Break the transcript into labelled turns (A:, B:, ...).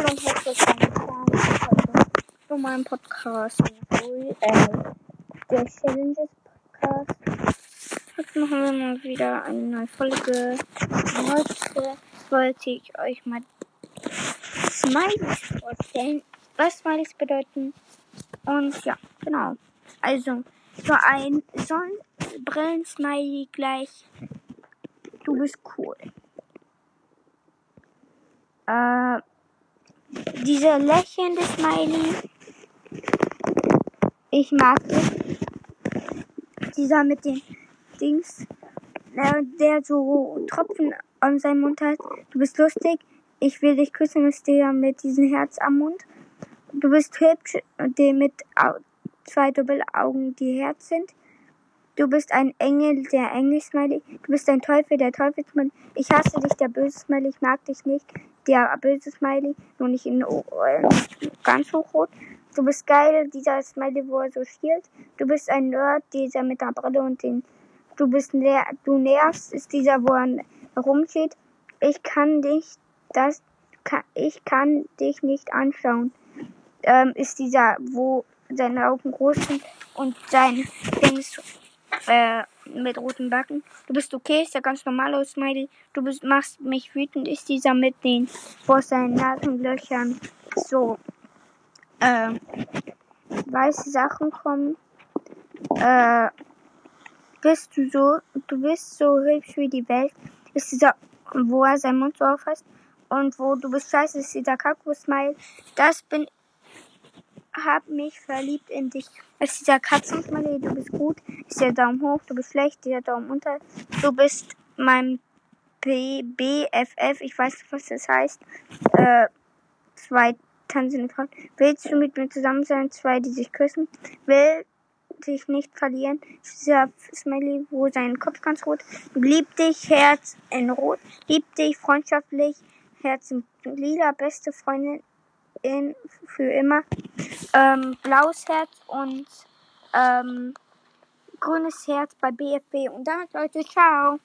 A: Hallo und herzlich willkommen zu meinem Podcast. Äh, der Challenges Podcast. Heute machen wir mal wieder eine neue Folge. Heute wollte ich euch mal Smileys vorstellen. Was Smileys bedeuten. Und ja, genau. Also, so ein Sonnenbrillen-Smiley gleich. Du bist cool. Äh, dieser lächelnde Smiley. Ich mag es. Dieser mit den Dings, der, der so Tropfen an seinem Mund hat. Du bist lustig. Ich will dich küssen, ist der mit diesem Herz am Mund. Du bist hübsch, der mit zwei Doppelaugen, die Herz sind. Du bist ein Engel, der Engel-Smiley. Du bist ein Teufel, der Teufel-Smiley. Ich hasse dich, der böse Smiley. Ich mag dich nicht, der böse Smiley. Nur nicht in äh, ganz hochrot. Du bist geil, dieser Smiley, wo er so schielt. Du bist ein Nerd, dieser mit der Brille und den. Du bist ner du nervst, ist dieser, wo er rumsteht. Ich kann dich, das, kann, ich kann dich nicht anschauen. Ähm, ist dieser, wo seine Augen groß sind und sein Dings äh, mit roten Backen. Du bist okay, ist der ganz normale Smiley. Du bist, machst mich wütend, ist dieser mit den vor seinen Nasenlöchern so äh, weiße Sachen kommen. Äh, bist du so, du bist so hübsch wie die Welt. Ist dieser, wo er seinen Mund so aufhast. Und wo du bist scheiße, ist dieser Kakao-Smile. Das bin hab mich verliebt in dich. Ist dieser Katzensmiley, du bist gut, ist der Daumen hoch, du bist schlecht, der Daumen unter. Du bist mein BFF, ich weiß nicht, was das heißt. Äh, zwei tanzende Frauen. Willst du mit mir zusammen sein? Zwei, die sich küssen. Will dich nicht verlieren. Dieser Smiley, wo sein Kopf ganz rot. Lieb dich, Herz in Rot. Lieb dich, freundschaftlich, Herz in Lila, beste Freundin in, für immer. Ähm, blaues Herz und ähm, grünes Herz bei BFB. Und damit, Leute, ciao.